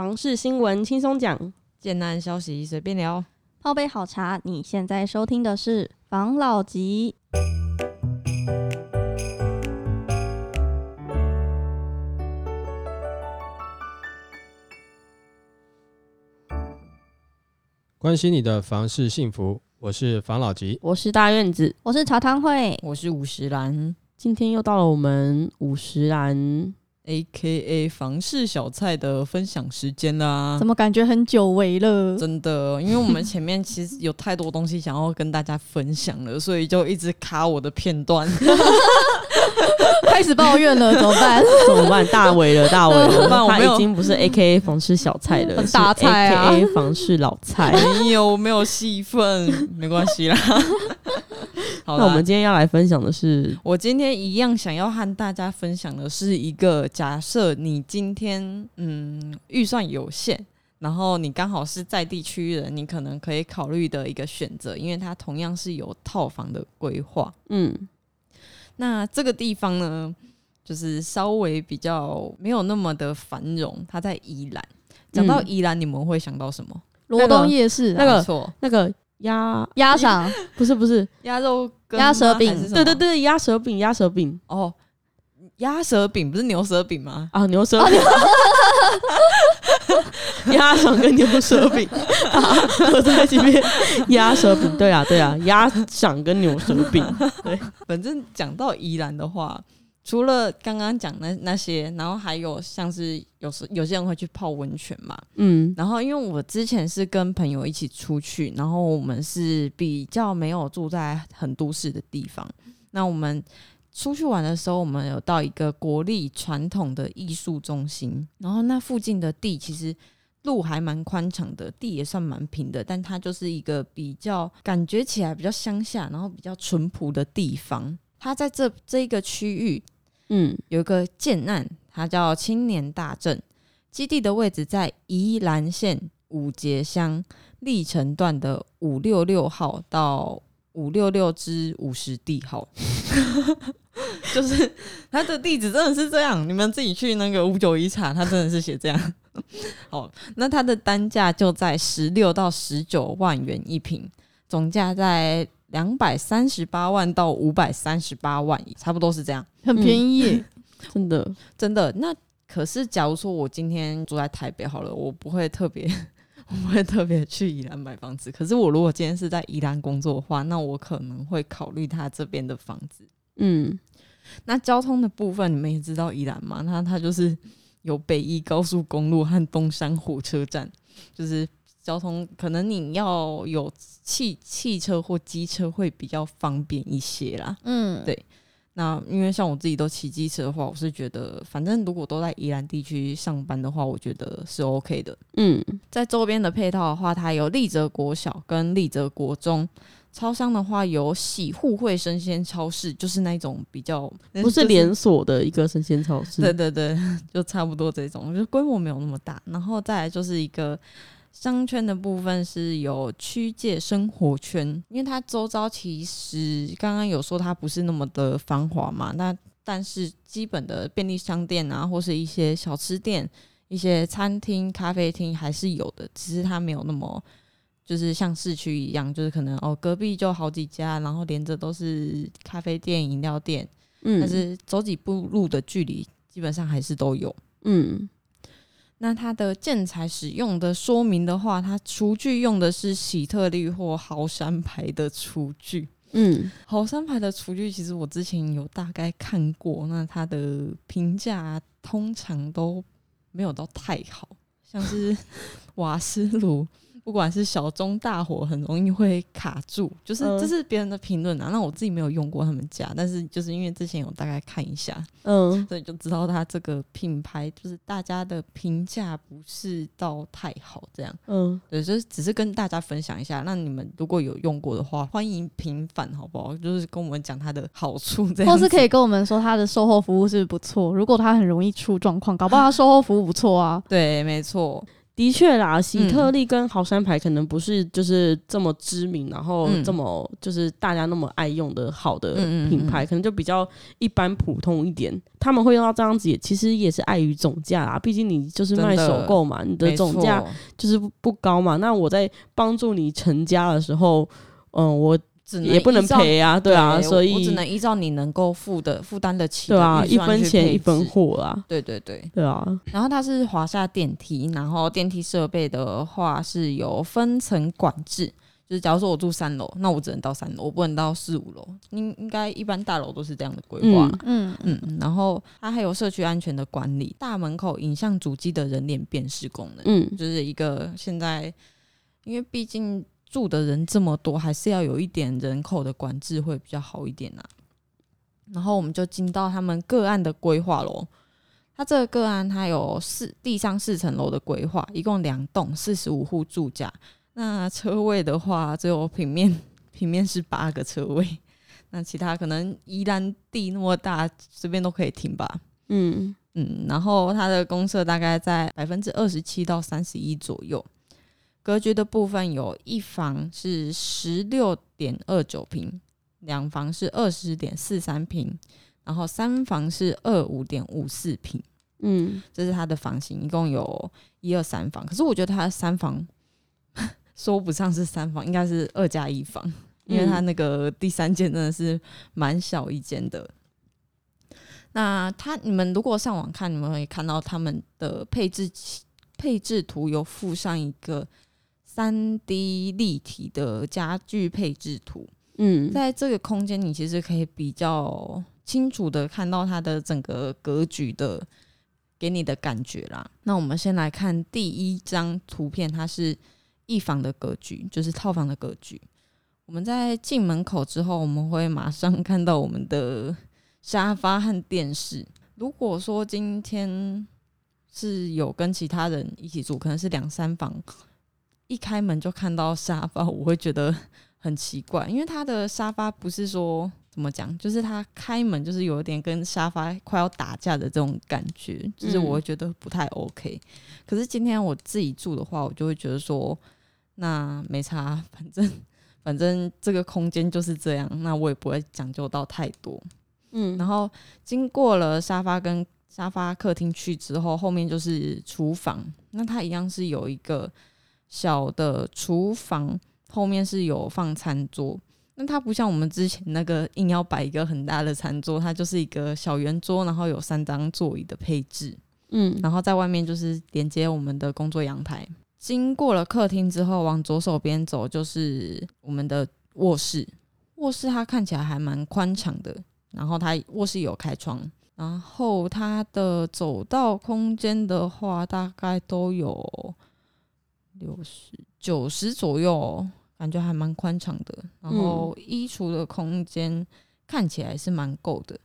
房事新闻轻松讲，简单消息随便聊。泡杯好茶，你现在收听的是房老吉。关心你的房事幸福，我是房老吉。我是大院子，我是茶汤会，我是五十岚今天又到了我们五十岚，A K A 房事小菜的分享时间啦怎。么感觉很久违了？真的，因为我们前面其实有太多东西想要跟大家分享了，所以就一直卡我的片段。开始抱怨了，怎么办？怎么办？大伟了，大伟了，怎么办我他已经不是 A K A 房事小菜了，很大菜啊 A K A 房事老菜。没有，没有戏份，没关系啦。好那我们今天要来分享的是，我今天一样想要和大家分享的是一个假设，你今天嗯预算有限，然后你刚好是在地区人，你可能可以考虑的一个选择，因为它同样是有套房的规划。嗯，那这个地方呢，就是稍微比较没有那么的繁荣，它在宜兰。讲到嗯宜兰，你们会想到什么？罗东夜市啊那个没错，那个鸭鸭肠，不是不是，鸭肉羹鸭舌饼。对对对，鸭舌饼，鸭舌饼。哦，鸭舌饼不是牛舌饼吗？啊，牛舌饼，鸭肠跟牛舌饼。合在一起变鸭舌饼，对啊对啊，鸭掌跟牛舌饼，对反正讲到宜兰的话，除了刚刚讲那那些，然后还有像是有时有些人会去泡温泉嘛。嗯然后因为我之前是跟朋友一起出去，然后我们是比较没有住在很都市的地方。那我们出去玩的时候，我们有到一个国立传统的艺术中心，然后那附近的地其实路还蛮宽敞的，地也算蛮平的，但它就是一个比较感觉起来比较乡下，然后比较淳朴的地方。它在这这一个区域嗯有一个建案，它叫青年大镇，基地的位置在宜兰县五节乡历城段的五六六号到五六六之五十地号，就是它的地址真的是这样，你们自己去那个五九一查，它真的是写这样。好，那它的单价就在十六到十九万元一平，总价在两百三十八万到五百三十八万，差不多是这样。很便宜耶。真的，真的，那可是假如说我今天住在台北好了，我不会特别，我不会特别去宜兰买房子。可是我如果今天是在宜兰工作的话，那我可能会考虑他这边的房子。嗯那交通的部分，你们也知道宜兰嘛？那它就是有北宜高速公路和东山火车站，就是交通可能你要有汽汽车或机车会比较方便一些啦。嗯，对那因为像我自己都骑机车的话，我是觉得，反正如果都在宜兰地区上班的话，我觉得是 OK 的。嗯在周边的配套的话，它有立泽国小跟立泽国中。超商的话有喜互惠生鲜超市，就是那种比较不是连锁的一个生鲜超市，对对对，就差不多这种，就规模没有那么大。然后再来就是一个商圈的部分是有区界生活圈，因为它周遭其实刚刚有说它不是那么的繁华嘛，那但是基本的便利商店啊，或是一些小吃店、一些餐厅、咖啡厅还是有的，只是它没有那么。就是像市区一样，就是可能哦，隔壁就好几家，然后连着都是咖啡店、饮料店，嗯，但是走几步路的距离，基本上还是都有。嗯那它的建材使用的说明的话，它厨具用的是喜特利或豪山牌的厨具。嗯豪山牌的厨具，其实我之前有大概看过，那它的评价通常都没有到太好，像是 瓦斯炉。不管是小中大火，很容易会卡住，就是嗯这是别人的评论啊。那我自己没有用过他们家，但是就是因为之前有大概看一下，嗯所以就知道它这个品牌就是大家的评价不是到太好，这样嗯，对，就是只是跟大家分享一下。那你们如果有用过的话，欢迎平反好不好？就是跟我们讲它的好处，这样或是可以跟我们说它的售后服务是不是不错。如果它很容易出状况，搞不好它售后服务不错啊。对，没错，的确啦，喜特利跟豪山牌可能不是就是这么知名，然后嗯。这么就是大家那么爱用的好的嗯嗯嗯。品牌，可能就比较一般普通一点。他们会用到这样子也，其实也是碍于总价啦，毕竟你就是卖首购嘛，你的总价就是不不高嘛。那我在帮助你成家的时候，嗯，我只也不能赔啊，对啊，我所以我只能依照你能够负的负担得起的对啊，一分钱一分。货啊，对对对，对啊，然后它是华夏电梯，然后电梯设备的话是有分层管制，就是假如说我住三楼，那我只能到三楼，我不能到四五楼。应应该一般大楼都是这样的规划。嗯嗯，嗯，然后它还有社区安全的管理，大门口影像主机的人脸辨识功能，嗯就是一个现在，因为毕竟住的人这么多，还是要有一点人口的管制会比较好一点啊。然后我们就进到他们个案的规划喽。它这个个案它有四地上四层楼的规划，一共两栋四十五户住家。那车位的话，只有平面 平面是八个车位，那其他可能宜兰地那么大，随便都可以停吧。嗯嗯，然后它的公设大概在百分之二十七到三十一左右。格局的部分有一房是十六点二九平，两房是二十点四三平，然后三房是二五点五四平，嗯这是它的房型，一共有一二三房。可是我觉得它三房 说不上是三房，应该是二加一房，因为它那个第三间真的是蛮小一间的。那它你们如果上网看，你们会看到他们的配置配置图有附上一个三 D 立体的家具配置图，嗯，在这个空间，你其实可以比较清楚的看到它的整个格局的给你的感觉啦。那我们先来看第一张图片，它是一房的格局，就是套房的格局。我们在进门口之后，我们会马上看到我们的沙发和电视。如果说今天是有跟其他人一起住，可能是两三房，一开门就看到沙发，我会觉得很奇怪，因为他的沙发不是说怎么讲，就是他开门就是有一点跟沙发快要打架的这种感觉，就是我会觉得不太 OK。可是今天我自己住的话，我就会觉得说，那没差，反正反正这个空间就是这样，那我也不会讲究到太多。嗯然后经过了沙发跟沙发客厅去之后，后面就是厨房。那它一样是有一个小的厨房，后面是有放餐桌。那它不像我们之前那个硬要摆一个很大的餐桌，它就是一个小圆桌，然后有三张座椅的配置。嗯然后在外面就是连接我们的工作阳台。经过了客厅之后，往左手边走就是我们的卧室。卧室它看起来还蛮宽敞的，然后它卧室有开窗，然后它的走道空间的话，大概都有六十九十左右，感觉还蛮宽敞的。然后衣橱的空间看起来是蛮够的，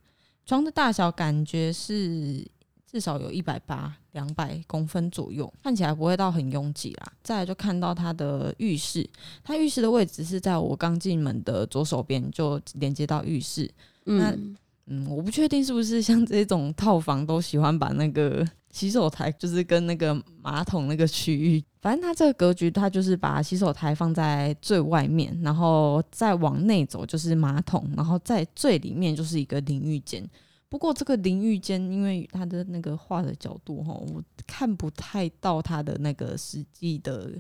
床的大小感觉是至少有一百八、两百公分左右，看起来不会到很拥挤啦。再来就看到它的浴室，它浴室的位置是在我刚进门的左手边，就连接到浴室。嗯嗯，我不确定是不是 像这种套房都喜欢把那个 洗手台，就是跟那个马桶那个区域，反正它这个格局，它就是把洗手台放在最外面，然后再往内走就是马桶，然后在最里面就是一个淋浴间。不过这个淋浴间，因为它的那个画的角度哈，我看不太到它的那个实际的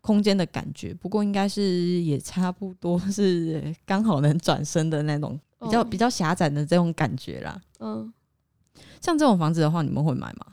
空间的感觉。不过应该是也差不多是 刚好能转身的那种比较哦比较狭窄的这种感觉啦。嗯像这种房子的话，你们会买吗？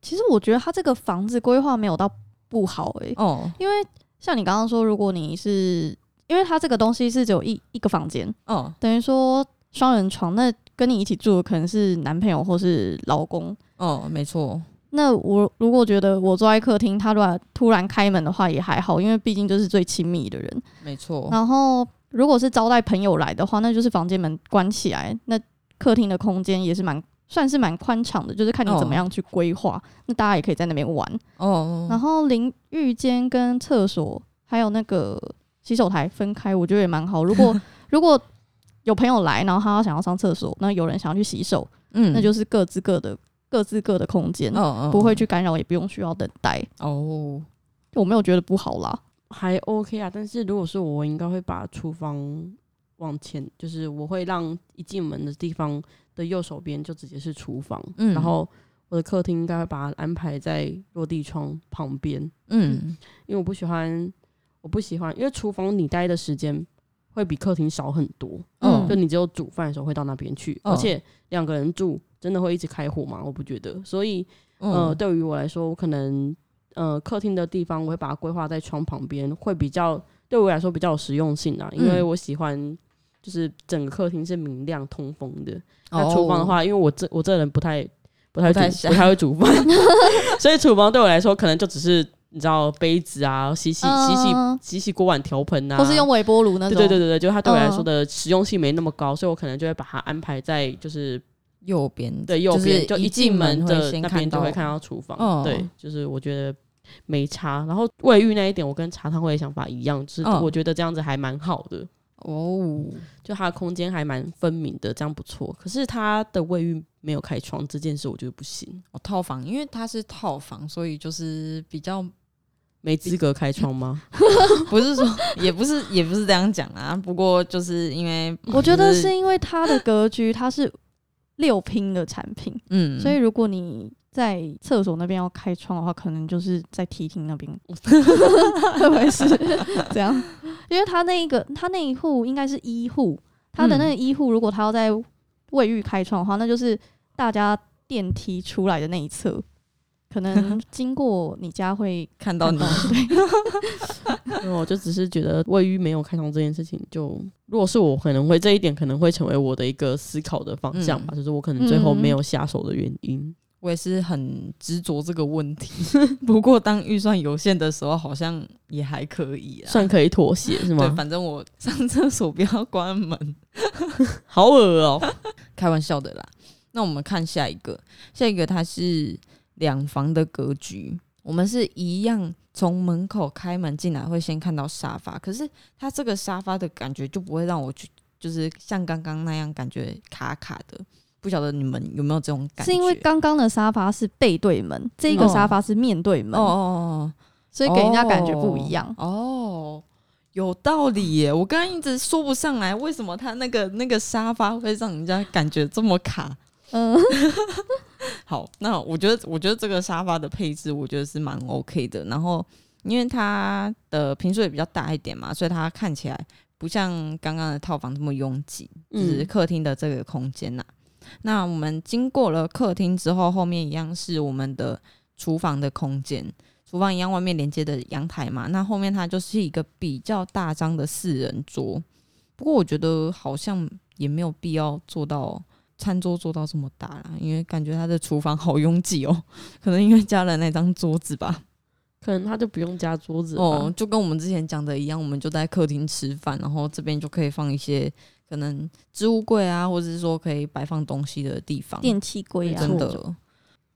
其实我觉得他这个房子规划没有到不好诶、哦因为像你刚刚说，如果你是因为它这个东西是只有一一个房间，哦等于说双人床，那跟你一起住的可能是男朋友或是老公。哦，没错，那我如果觉得我坐在客厅，他突然突然开门的话也还好，因为毕竟就是最亲密的人。没错。然后如果是招待朋友来的话，那就是房间门关起来，那客厅的空间也是蛮算是蛮宽敞的，就是看你怎么样去规划。那大家也可以在那边玩。哦，然后淋浴间跟厕所还有那个洗手台分开，我觉得也蛮好。如果 如果有朋友来，然后他想要上厕所，那有人想要去洗手，嗯那就是各自各的各各自各的空间，嗯嗯不会去干扰，也不用需要等待。哦，我没有觉得不好啦。还 OK 啊，但是如果是我，我应该会把厨房往前，就是我会让一进门的地方的右手边就直接是厨房，嗯。然后我的客厅应该会把它安排在落地窗旁边，嗯。因为我不喜欢，我不喜欢，因为厨房你待的时间会比客厅少很多，嗯。就你只有煮饭的时候会到那边去，嗯。而且两个人住真的会一直开火吗？我不觉得，所以呃，嗯对于我来说，我可能呃客厅的地方我会把它规划在窗旁边，会比较对我来说比较有实用性啊，因为嗯我喜欢就是整个客厅是明亮通风的。哦。那厨房的，话，因为我这我这人不太不太煮不太不太会煮饭，所以厨房对我来说可能就只是你知道杯子啊，洗洗洗洗嗯洗洗锅碗瓢盆啊，或是用微波炉那种。对对对对对，就它对我来说嗯。的实用性没那么高，所以我可能就会把它安排在就是右边对右边，就一进门的那边就会看到厨房。嗯对，就是我觉得没差。然后卫浴那一点，我跟茶汤会的想法一样，就是嗯我觉得这样子还蛮好的，哦，就它的空间还蛮分明的，这样不错。可是它的卫浴没有开窗这件事，我觉得不行，哦套房，因为它是套房，所以就是比较没资格开窗吗？不是说，也不是也不是这样讲啊。不过就是因为我觉得是因为它的格局，它是六拼的产品，嗯，所以如果你在厕所那边要开窗的话，可能就是在梯厅那边，会不会是 这样？因为他那一个，他那一户应该是一户，他的那个一户，如果他要在卫浴开窗的话，那就是大家电梯出来的那一侧，可能经过你家会看到你因为 我就只是觉得卫浴没有开窗这件事情就，如果是我，可能会这一点可能会成为我的一个思考的方向吧，就是我可能最后没有下手的原因。我也是很执着这个问题。不过当预算有限的时候，好像也还可以啊。算可以妥协是吗对，吗？反正我上厕所不要关门，好恶哦、开玩笑的啦。那我们看下一个，下一个它是两房的格局，我们是一样从门口开门进来会先看到沙发，可是它这个沙发的感觉就不会让我去，就是像刚刚那样感觉卡卡的。不晓得你们有没有这种感觉？是因为刚刚的沙发是背对门，这个哦沙发是面对门，哦，所以给人家感觉不一样。哦。有道理耶！我刚刚一直说不上来，为什么他那个那个沙发会让人家感觉这么卡？嗯，好，那我觉得，我觉得这个沙发的配置，我觉得是蛮 OK 的。然后，因为它的平数也比较大一点嘛，所以它看起来不像刚刚的套房这么拥挤，就是嗯客厅的这个空间呐、那我们经过了客厅之后，后面一样是我们的厨房的空间。厨房一样，外面连接的阳台嘛，那后面它就是一个比较大张的四人桌。不过我觉得好像也没有必要做到餐桌做到这么大啦，因为感觉他的厨房好拥挤哦，可能因为加了那张桌子吧。可能他就不用加桌子哦哦，，就跟我们之前讲的一样，我们就在客厅吃饭，然后这边就可以放一些可能置物柜啊，或者是说可以摆放东西的地方。电器柜啊，真的。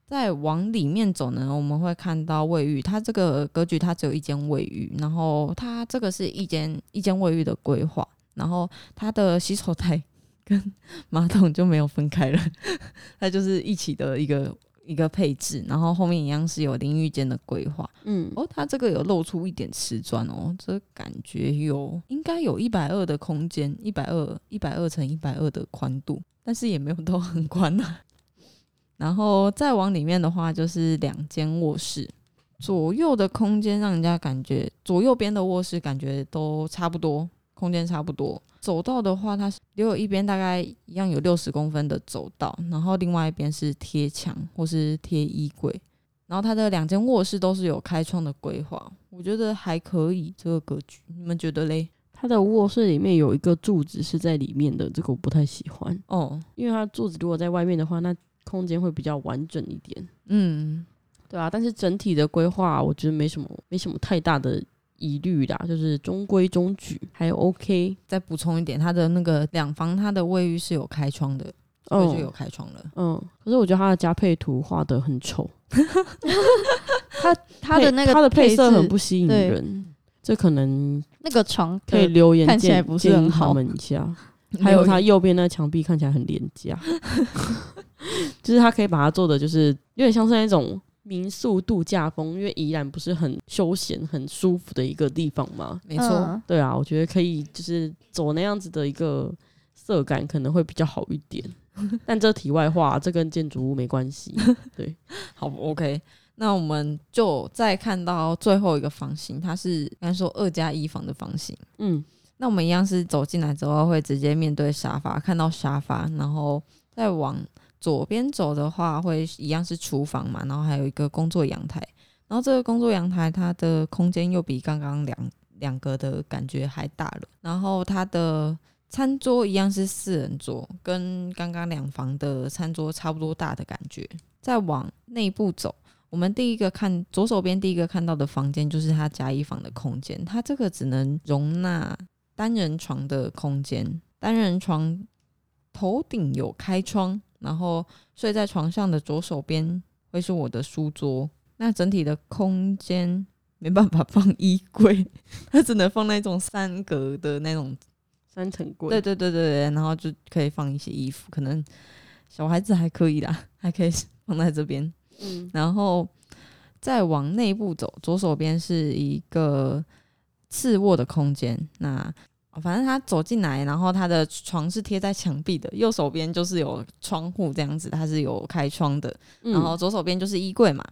再往里面走呢，我们会看到卫浴。它这个格局它只有一间卫浴，然后它这个是一间一间卫浴的规划，然后它的洗手台跟 马桶就没有分开了，它就是一起的一个一个配置。然后后面一样是有淋浴间的规划。嗯，哦，它这个有露出一点瓷砖哦，这感觉有应该有一百二的空间，一百二一百二乘一百二的宽度，但是也没有都很宽呐、然后再往里面的话，就是两间卧室，左右的空间让人家感觉左右边的卧室感觉都差不多，空间差不多。走道的话，它是留有一边大概一样有六十公分的走道，然后另外一边是贴墙或是贴衣柜。然后它的两间卧室都是有开窗的规划，我觉得还可以这个格局，你们觉得嘞？它的卧室里面有一个柱子是在里面的，这个我不太喜欢，哦，因为它柱子如果在外面的话，那空间会比较完整一点。嗯，对啊，但是整体的规划，我觉得没什么没什么太大的疑虑啦，就是中规中矩，还 OK。再补充一点，它的那个两房，它的卫浴是有开窗的，所以就有开窗了。嗯，可是我觉得它的加配图画的很丑，它 它的那个它的配色很不吸引人，这可能那个床可以留言建看起来不是很好他们一下。还有它右边那墙壁看起来很廉价，就是它可以把它做的就是有点像是那种民宿度假风，因为宜兰不是很休闲、很舒服的一个地方嘛。没错，嗯对啊，我觉得可以就是走那样子的一个色感可能会比较好一点。但这题外话，这跟建筑物没关系。对，好，OK。那我们就再看到最后一个房型，它是应该说二加一房的房型。嗯那我们一样是走进来之后会直接面对沙发，看到沙发，然后再往左边走的话，会一样是厨房嘛，然后还有一个工作阳台。然后这个工作阳台它的空间又比刚刚两两个的感觉还大了。然后它的餐桌一样是四人桌，跟刚刚两房的餐桌差不多大的感觉。再往内部走，我们第一个看左手边第一个看到的房间就是它加一房的空间，它这个只能容纳单人床的空间，单人床头顶有开窗，然后睡在床上的左手边会是我的书桌。那整体的空间没办法放衣柜，它只能放那种三格的那种。三层柜。对对对对对，然后就可以放一些衣服，可能小孩子还可以啦，还可以 放在这边。嗯然后再往内部走，左手边是一个次卧的空间。那反正他走进来，然后他的床是贴在墙壁的，右手边就是有窗户这样子，它是有开窗的。嗯然后左手边就是衣柜嘛，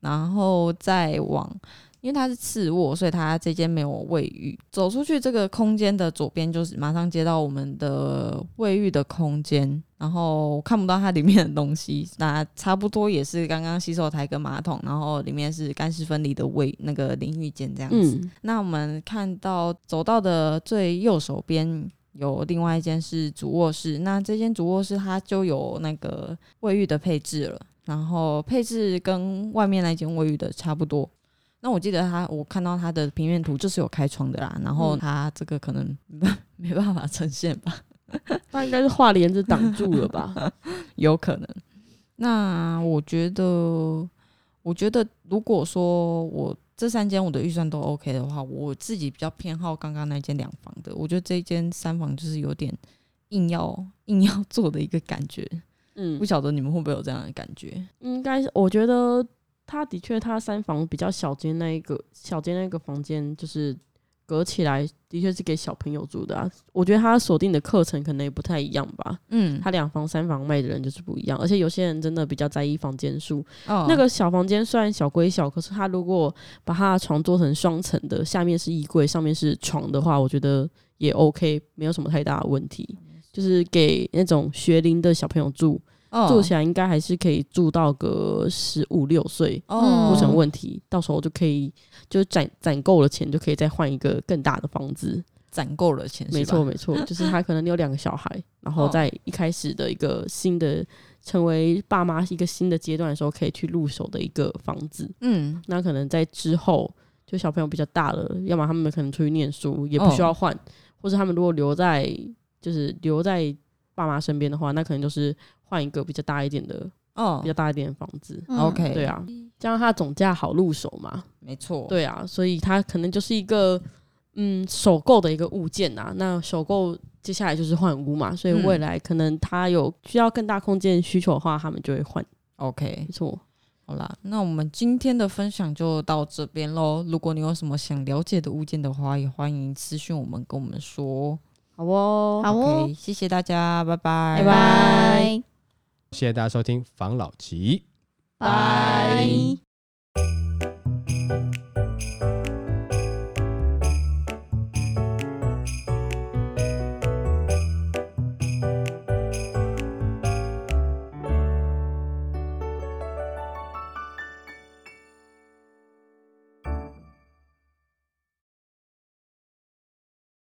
然后再往，因为它是次卧，所以它这间没有卫浴。走出去这个空间的左边就是马上接到我们的卫浴的空间，然后看不到它里面的东西，那差不多也是刚刚洗手台跟马桶，然后里面是干湿分离的卫那个淋浴间这样子。嗯那我们看到走到的最右手边有另外一间是主卧室，那这间主卧室它就有那个卫浴的配置了，然后配置跟外面那间卫浴的差不多。那我记得他，我看到他的平面图就是有开窗的啦，然后嗯它这个可能没 办没办法呈现吧，那应该是画帘子挡住了吧？有可能。那我觉得，我觉得如果说我这三间我的预算都 OK 的话，我自己比较偏好刚刚那间两房的。我觉得这间三房就是有点硬要硬要做的一个感觉，嗯不，晓得你们会不会有这样的感觉？应该是，我觉得他的确，他三房比较小间那一个小间那个房间，就是隔起来，的确是给小朋友住的啊。我觉得他锁定的课程可能也不太一样吧。嗯，他两房、三房卖的人就是不一样，而且有些人真的比较在意房间数。哦那个小房间虽然小归小，可是他如果把他的床做成双层的，下面是衣柜，上面是床的话，我觉得也 OK，没有什么太大的问题。就是给那种学龄的小朋友住，哦住起来应该还是可以住到个十五六岁，哦不成问题。到时候就可以就攒攒够了钱，就可以再换一个更大的房子。攒够了钱，没错，没错，就是他可能有两个小孩，然后哦在一开始的一个新的成为爸妈一个新的阶段的时候，可以去入手的一个房子。嗯，那可能在之后，就小朋友比较大了，要么他们可能出去念书，也不需要换，或者他们如果留在就是留在爸妈身边的话，那可能就是换一个比较大一点的、哦比较大一点的房子。嗯 OK 对啊，这样它总价好入手嘛。没错，对啊，所以它可能就是一个嗯首购的一个物件啊。那首购接下来就是换屋嘛，所以嗯未来可能它有需要更大空间需求的话，他们就会换。，OK 没。错，好啦，那我们今天的分享就到这边喽。如果你有什么想了解的物件的话，也欢迎私讯我们跟我们说。好哦，好哦 OK，谢谢大家，拜拜，拜拜谢谢大家收听防老吉。拜。